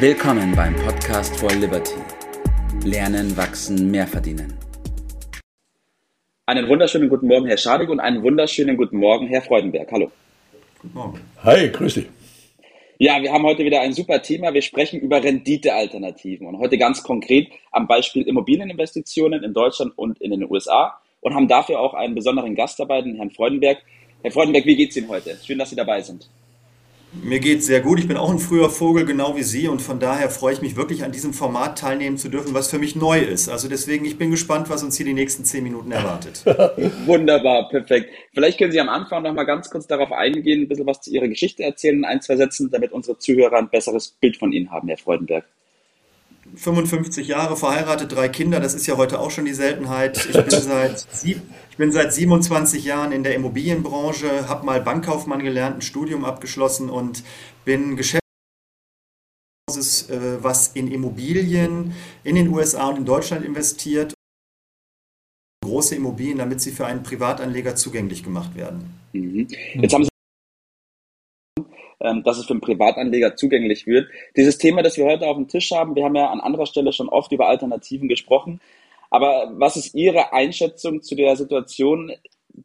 Willkommen beim Podcast for Liberty. Lernen, wachsen, mehr verdienen. Einen wunderschönen guten Morgen, Herr Schadig, und einen wunderschönen guten Morgen, Herr Freudenberg. Hallo. Guten Morgen. Hi, grüß dich. Ja, wir haben heute wieder ein super Thema. Wir sprechen über Renditealternativen und heute ganz konkret am Beispiel Immobilieninvestitionen in Deutschland und in den USA und haben dafür auch einen besonderen Gast dabei, den Herrn Freudenberg. Herr Freudenberg, wie geht es Ihnen heute? Schön, dass Sie dabei sind. Mir geht es sehr gut. Ich bin auch ein früher Vogel, genau wie Sie. Und von daher freue ich mich wirklich, an diesem Format teilnehmen zu dürfen, was für mich neu ist. Also deswegen, ich bin gespannt, was uns hier die nächsten zehn Minuten erwartet. Wunderbar, perfekt. Vielleicht können Sie am Anfang noch mal ganz kurz darauf eingehen, ein bisschen was zu Ihrer Geschichte erzählen, ein, zwei Sätzen, damit unsere Zuhörer ein besseres Bild von Ihnen haben, Herr Freudenberg. 55 Jahre verheiratet, drei Kinder, das ist ja heute auch schon die Seltenheit. Ich bin seit, ich bin seit 27 Jahren in der Immobilienbranche, habe mal Bankkaufmann gelernt, ein Studium abgeschlossen und bin Geschäftsführer äh, was in Immobilien in den USA und in Deutschland investiert. Große Immobilien, damit sie für einen Privatanleger zugänglich gemacht werden. Mhm. Jetzt haben Sie ähm, dass es für einen Privatanleger zugänglich wird. Dieses Thema, das wir heute auf dem Tisch haben, wir haben ja an anderer Stelle schon oft über Alternativen gesprochen. Aber was ist Ihre Einschätzung zu der Situation?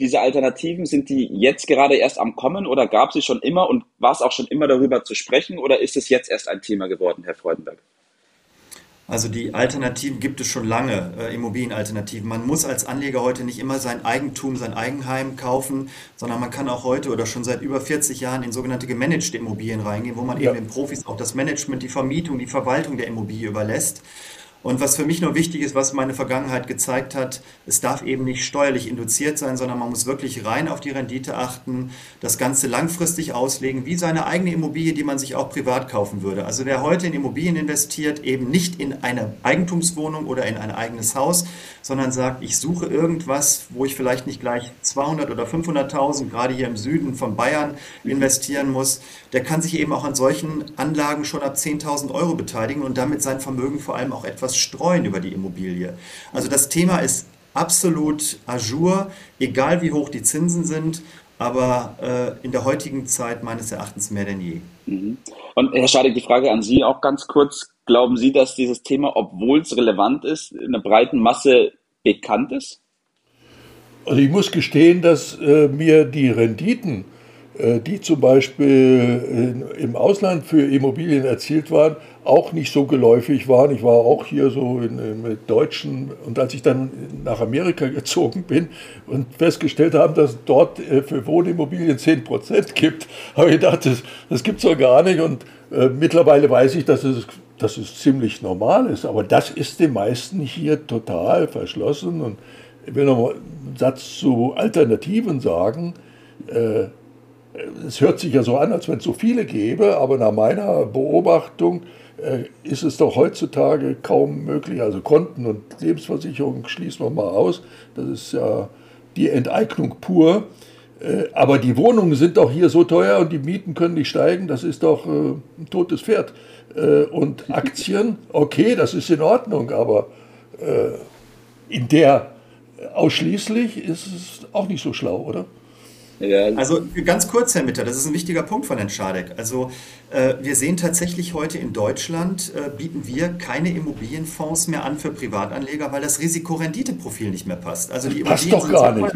Diese Alternativen, sind die jetzt gerade erst am Kommen oder gab es sie schon immer und war es auch schon immer darüber zu sprechen oder ist es jetzt erst ein Thema geworden, Herr Freudenberg? Also die Alternativen gibt es schon lange, äh, Immobilienalternativen. Man muss als Anleger heute nicht immer sein Eigentum, sein Eigenheim kaufen, sondern man kann auch heute oder schon seit über 40 Jahren in sogenannte gemanagte Immobilien reingehen, wo man ja. eben den Profis auch das Management, die Vermietung, die Verwaltung der Immobilie überlässt. Und was für mich nur wichtig ist, was meine Vergangenheit gezeigt hat, es darf eben nicht steuerlich induziert sein, sondern man muss wirklich rein auf die Rendite achten, das Ganze langfristig auslegen, wie seine eigene Immobilie, die man sich auch privat kaufen würde. Also wer heute in Immobilien investiert, eben nicht in eine Eigentumswohnung oder in ein eigenes Haus, sondern sagt, ich suche irgendwas, wo ich vielleicht nicht gleich 200 oder 500.000, gerade hier im Süden von Bayern, investieren muss, der kann sich eben auch an solchen Anlagen schon ab 10.000 Euro beteiligen und damit sein Vermögen vor allem auch etwas streuen über die Immobilie. Also das Thema ist absolut ajour, egal wie hoch die Zinsen sind, aber äh, in der heutigen Zeit meines Erachtens mehr denn je. Mhm. Und Herr Schadig, die Frage an Sie auch ganz kurz. Glauben Sie, dass dieses Thema, obwohl es relevant ist, in der breiten Masse bekannt ist? Also ich muss gestehen, dass äh, mir die Renditen äh, die zum Beispiel im Ausland für Immobilien erzielt waren, auch nicht so geläufig waren. Ich war auch hier so in, in, mit Deutschen und als ich dann nach Amerika gezogen bin und festgestellt habe, dass es dort äh, für Wohnimmobilien 10 Prozent gibt, habe ich gedacht, das, das gibt es doch gar nicht. Und äh, mittlerweile weiß ich, dass es, dass es ziemlich normal ist. Aber das ist den meisten hier total verschlossen. Und ich will noch mal einen Satz zu Alternativen sagen. Äh, es hört sich ja so an, als wenn es so viele gäbe, aber nach meiner Beobachtung äh, ist es doch heutzutage kaum möglich. Also Konten und Lebensversicherung schließen wir mal aus. Das ist ja die Enteignung pur. Äh, aber die Wohnungen sind doch hier so teuer und die Mieten können nicht steigen. Das ist doch äh, ein totes Pferd. Und Aktien, okay, das ist in Ordnung, aber in der ausschließlich ist es auch nicht so schlau, oder? Ja. Also ganz kurz, Herr Mitter, das ist ein wichtiger Punkt von Herrn Schadek. Also äh, wir sehen tatsächlich heute in Deutschland, äh, bieten wir keine Immobilienfonds mehr an für Privatanleger, weil das Risikorenditeprofil nicht mehr passt. Also die passt doch gar nicht.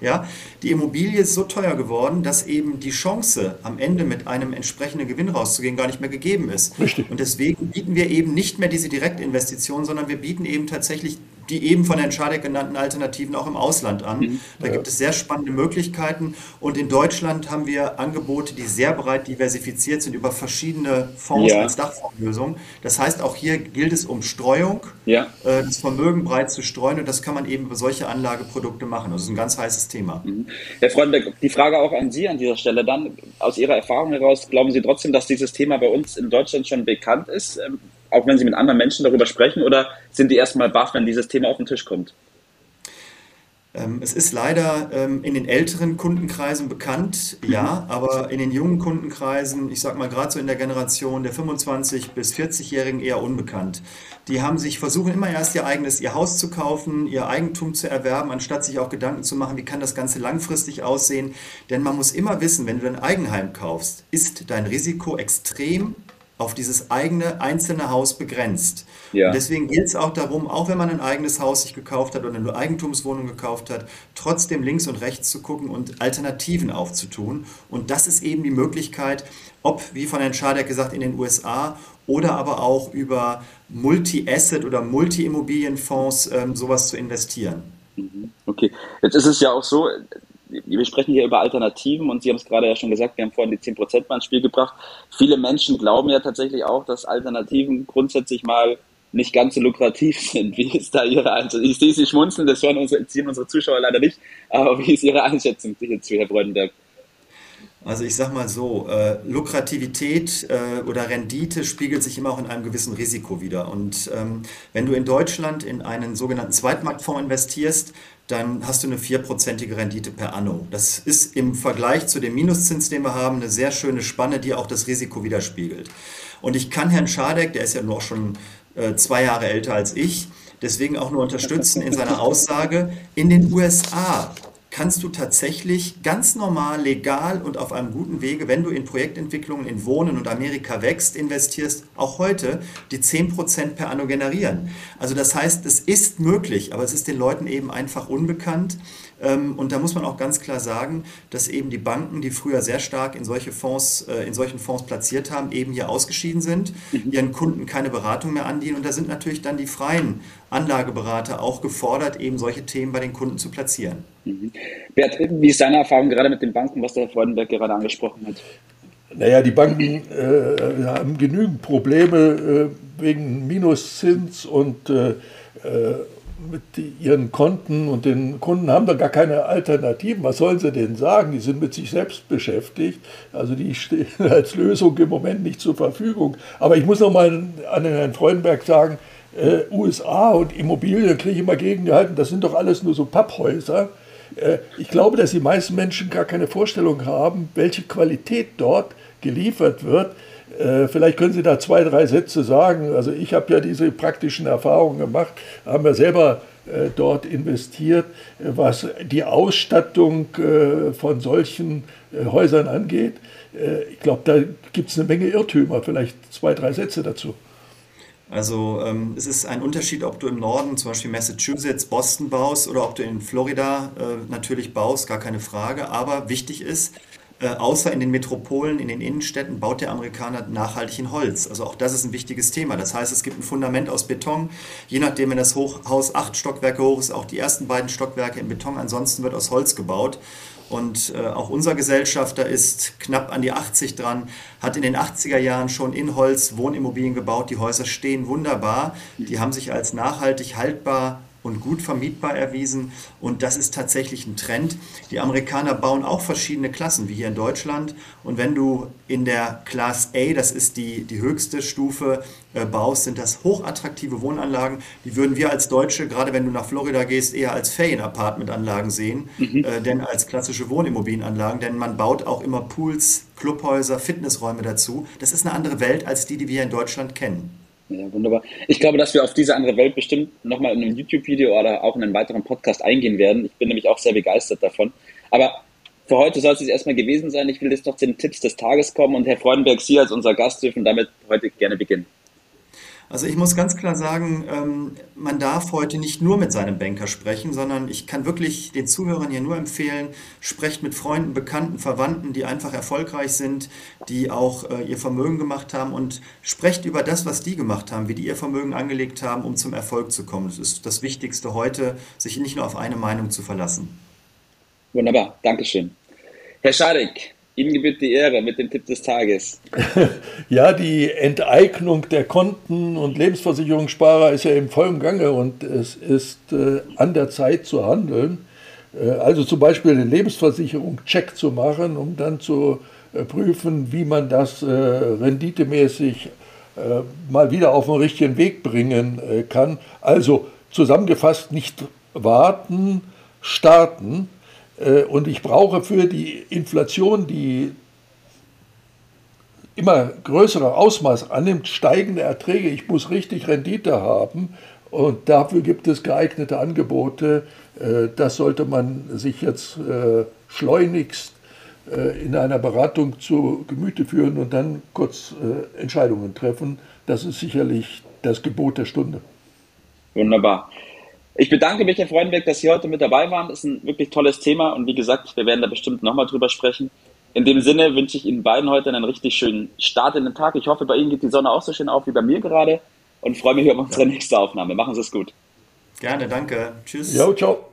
Ja, die Immobilie ist so teuer geworden, dass eben die Chance, am Ende mit einem entsprechenden Gewinn rauszugehen, gar nicht mehr gegeben ist. Richtig. Und deswegen bieten wir eben nicht mehr diese Direktinvestition, sondern wir bieten eben tatsächlich die eben von Herrn Schadek genannten Alternativen auch im Ausland an. Mhm. Da ja. gibt es sehr spannende Möglichkeiten. Und in Deutschland haben wir Angebote, die sehr breit diversifiziert sind über verschiedene Fonds ja. als Dachfondslösung. Das heißt, auch hier gilt es um Streuung, ja. äh, das Vermögen breit zu streuen. Und das kann man eben über solche Anlageprodukte machen. Das ist ein ganz heißes Thema. Mhm. Herr Freundberg, die Frage auch an Sie an dieser Stelle dann. Aus Ihrer Erfahrung heraus, glauben Sie trotzdem, dass dieses Thema bei uns in Deutschland schon bekannt ist? Auch wenn Sie mit anderen Menschen darüber sprechen oder sind die erstmal baff, wenn dieses Thema auf den Tisch kommt? Ähm, es ist leider ähm, in den älteren Kundenkreisen bekannt, ja, aber in den jungen Kundenkreisen, ich sag mal gerade so in der Generation der 25- bis 40-Jährigen eher unbekannt. Die haben sich versuchen immer erst ihr eigenes, ihr Haus zu kaufen, ihr Eigentum zu erwerben, anstatt sich auch Gedanken zu machen, wie kann das Ganze langfristig aussehen. Denn man muss immer wissen, wenn du dein Eigenheim kaufst, ist dein Risiko extrem auf dieses eigene einzelne Haus begrenzt. Ja. Und deswegen geht es auch darum, auch wenn man ein eigenes Haus sich gekauft hat oder eine Eigentumswohnung gekauft hat, trotzdem links und rechts zu gucken und Alternativen aufzutun. Und das ist eben die Möglichkeit, ob, wie von Herrn Schadek gesagt, in den USA oder aber auch über Multi-Asset oder Multi-Immobilienfonds ähm, sowas zu investieren. Mhm. Okay, jetzt ist es ja auch so, wir sprechen hier über Alternativen und Sie haben es gerade ja schon gesagt, wir haben vorhin die 10% mal ins Spiel gebracht. Viele Menschen glauben ja tatsächlich auch, dass Alternativen grundsätzlich mal nicht ganz so lukrativ sind. Wie ist da Ihre Einschätzung? Ich sehe Sie schmunzeln, das hören unsere, ziehen unsere Zuschauer leider nicht, aber wie ist Ihre Einschätzung hierzu, Herr Freudenberg? Also ich sage mal so, äh, Lukrativität äh, oder Rendite spiegelt sich immer auch in einem gewissen Risiko wieder. Und ähm, wenn du in Deutschland in einen sogenannten Zweitmarktfonds investierst, dann hast du eine vierprozentige Rendite per anno. Das ist im Vergleich zu dem Minuszins, den wir haben, eine sehr schöne Spanne, die auch das Risiko widerspiegelt. Und ich kann Herrn Schadek, der ist ja nur auch schon äh, zwei Jahre älter als ich, deswegen auch nur unterstützen in seiner Aussage, in den USA kannst du tatsächlich ganz normal, legal und auf einem guten Wege, wenn du in Projektentwicklungen in Wohnen und Amerika wächst, investierst, auch heute die 10% per anno generieren. Also das heißt, es ist möglich, aber es ist den Leuten eben einfach unbekannt. Ähm, und da muss man auch ganz klar sagen, dass eben die Banken, die früher sehr stark in solche Fonds, äh, in solchen Fonds platziert haben, eben hier ausgeschieden sind, mhm. ihren Kunden keine Beratung mehr andienen. Und da sind natürlich dann die freien Anlageberater auch gefordert, eben solche Themen bei den Kunden zu platzieren. Mhm. Bert, wie ist deine Erfahrung gerade mit den Banken, was der Herr Freudenberg gerade angesprochen hat? Naja, die Banken äh, haben genügend Probleme äh, wegen Minuszins und äh, äh mit ihren Konten und den Kunden haben da gar keine Alternativen. Was sollen sie denn sagen? Die sind mit sich selbst beschäftigt. Also die stehen als Lösung im Moment nicht zur Verfügung. Aber ich muss noch mal an Herrn Freudenberg sagen, äh, USA und Immobilien kriege ich immer gegengehalten, das sind doch alles nur so Papphäuser. Äh, ich glaube, dass die meisten Menschen gar keine Vorstellung haben, welche Qualität dort geliefert wird. Äh, vielleicht können Sie da zwei, drei Sätze sagen. Also ich habe ja diese praktischen Erfahrungen gemacht, haben wir selber äh, dort investiert, was die Ausstattung von solchen Häusern angeht. Ich glaube, da gibt es eine Menge Irrtümer. Vielleicht zwei, drei Sätze dazu. Also ähm, es ist ein Unterschied, ob du im Norden, zum Beispiel Massachusetts, Boston baust oder ob du in Florida äh, natürlich baust, gar keine Frage. Aber wichtig ist, äh, außer in den Metropolen, in den Innenstädten, baut der Amerikaner nachhaltig in Holz. Also auch das ist ein wichtiges Thema. Das heißt, es gibt ein Fundament aus Beton. Je nachdem, wenn das Hochhaus acht Stockwerke hoch ist, auch die ersten beiden Stockwerke in Beton. Ansonsten wird aus Holz gebaut. Und äh, auch unser Gesellschafter ist knapp an die 80 dran, hat in den 80er Jahren schon in Holz Wohnimmobilien gebaut. Die Häuser stehen wunderbar. Die haben sich als nachhaltig haltbar und gut vermietbar erwiesen. Und das ist tatsächlich ein Trend. Die Amerikaner bauen auch verschiedene Klassen, wie hier in Deutschland. Und wenn du in der Class A, das ist die, die höchste Stufe, äh, baust, sind das hochattraktive Wohnanlagen. Die würden wir als Deutsche, gerade wenn du nach Florida gehst, eher als Ferien-Apartment-Anlagen sehen, mhm. äh, denn als klassische Wohnimmobilienanlagen. Denn man baut auch immer Pools, Clubhäuser, Fitnessräume dazu. Das ist eine andere Welt als die, die wir in Deutschland kennen. Ja, wunderbar. Ich glaube, dass wir auf diese andere Welt bestimmt nochmal in einem YouTube-Video oder auch in einem weiteren Podcast eingehen werden. Ich bin nämlich auch sehr begeistert davon. Aber für heute soll es erstmal gewesen sein. Ich will jetzt noch zu den Tipps des Tages kommen und Herr Freudenberg, Sie als unser Gast dürfen damit heute gerne beginnen. Also ich muss ganz klar sagen, ähm, man darf heute nicht nur mit seinem Banker sprechen, sondern ich kann wirklich den Zuhörern hier nur empfehlen, sprecht mit Freunden, Bekannten, Verwandten, die einfach erfolgreich sind, die auch äh, ihr Vermögen gemacht haben und sprecht über das, was die gemacht haben, wie die ihr Vermögen angelegt haben, um zum Erfolg zu kommen. Das ist das Wichtigste heute, sich nicht nur auf eine Meinung zu verlassen. Wunderbar, Dankeschön. Herr Schadek, Ihnen gebührt die Ehre mit dem Tipp des Tages. Ja, die Enteignung der Konten und Lebensversicherungssparer ist ja im vollen Gange und es ist äh, an der Zeit zu handeln. Äh, also zum Beispiel eine Lebensversicherung check zu machen, um dann zu äh, prüfen, wie man das äh, renditemäßig äh, mal wieder auf den richtigen Weg bringen äh, kann. Also zusammengefasst nicht warten, starten und ich brauche für die Inflation, die immer größere Ausmaß annimmt, steigende Erträge. Ich muss richtig Rendite haben und dafür gibt es geeignete Angebote. Äh, das sollte man sich jetzt äh, schleunigst äh, in einer Beratung zu Gemüte führen und dann kurz äh, Entscheidungen treffen. Das ist sicherlich das Gebot der Stunde. Wunderbar. Ich bedanke mich, Herr Freudenberg, dass Sie heute mit dabei waren. Das ist ein wirklich tolles Thema und wie gesagt, wir werden da bestimmt nochmal drüber sprechen. In dem Sinne wünsche ich Ihnen beiden heute einen richtig schönen Start in den Tag. Ich hoffe, bei Ihnen geht die Sonne auch so schön auf wie bei mir gerade und freue mich auf unsere nächste Aufnahme. Machen Sie es gut. Gerne, danke. Tschüss. Jo, ciao.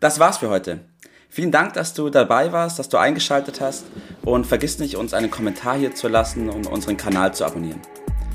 Das war's für heute. Vielen Dank, dass du dabei warst, dass du eingeschaltet hast und vergiss nicht, uns einen Kommentar hier zu lassen und unseren Kanal zu abonnieren.